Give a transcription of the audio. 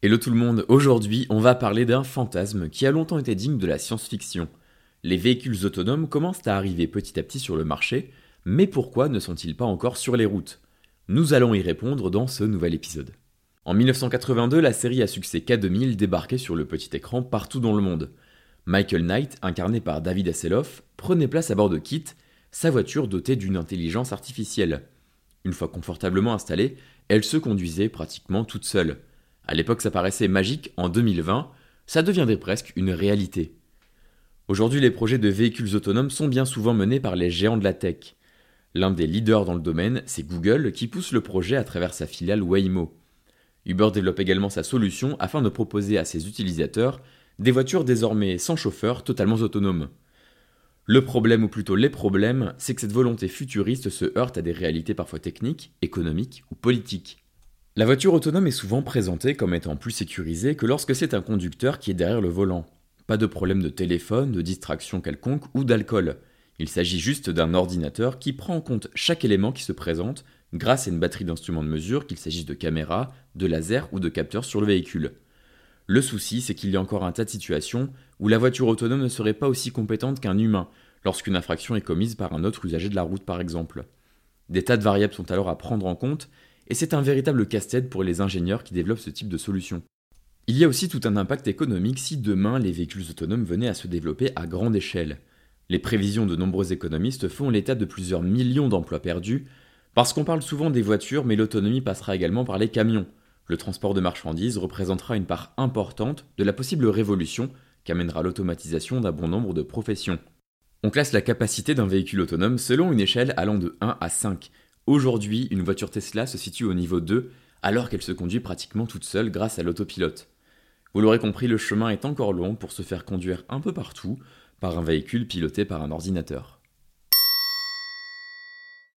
Hello tout le monde, aujourd'hui on va parler d'un fantasme qui a longtemps été digne de la science-fiction. Les véhicules autonomes commencent à arriver petit à petit sur le marché, mais pourquoi ne sont-ils pas encore sur les routes? Nous allons y répondre dans ce nouvel épisode. En 1982, la série à succès K2000 débarquait sur le petit écran partout dans le monde. Michael Knight, incarné par David Hasselhoff, prenait place à bord de Kit, sa voiture dotée d'une intelligence artificielle. Une fois confortablement installée, elle se conduisait pratiquement toute seule. À l'époque, ça paraissait magique, en 2020, ça deviendrait presque une réalité. Aujourd'hui, les projets de véhicules autonomes sont bien souvent menés par les géants de la tech. L'un des leaders dans le domaine, c'est Google qui pousse le projet à travers sa filiale Waymo. Uber développe également sa solution afin de proposer à ses utilisateurs des voitures désormais sans chauffeur totalement autonomes. Le problème, ou plutôt les problèmes, c'est que cette volonté futuriste se heurte à des réalités parfois techniques, économiques ou politiques. La voiture autonome est souvent présentée comme étant plus sécurisée que lorsque c'est un conducteur qui est derrière le volant. Pas de problème de téléphone, de distraction quelconque ou d'alcool. Il s'agit juste d'un ordinateur qui prend en compte chaque élément qui se présente grâce à une batterie d'instruments de mesure, qu'il s'agisse de caméras, de lasers ou de capteurs sur le véhicule. Le souci, c'est qu'il y a encore un tas de situations où la voiture autonome ne serait pas aussi compétente qu'un humain, lorsqu'une infraction est commise par un autre usager de la route par exemple. Des tas de variables sont alors à prendre en compte, et c'est un véritable casse-tête pour les ingénieurs qui développent ce type de solution. Il y a aussi tout un impact économique si demain les véhicules autonomes venaient à se développer à grande échelle. Les prévisions de nombreux économistes font l'état de plusieurs millions d'emplois perdus, parce qu'on parle souvent des voitures, mais l'autonomie passera également par les camions. Le transport de marchandises représentera une part importante de la possible révolution qu'amènera l'automatisation d'un bon nombre de professions. On classe la capacité d'un véhicule autonome selon une échelle allant de 1 à 5, Aujourd'hui, une voiture Tesla se situe au niveau 2 alors qu'elle se conduit pratiquement toute seule grâce à l'autopilote. Vous l'aurez compris, le chemin est encore long pour se faire conduire un peu partout par un véhicule piloté par un ordinateur.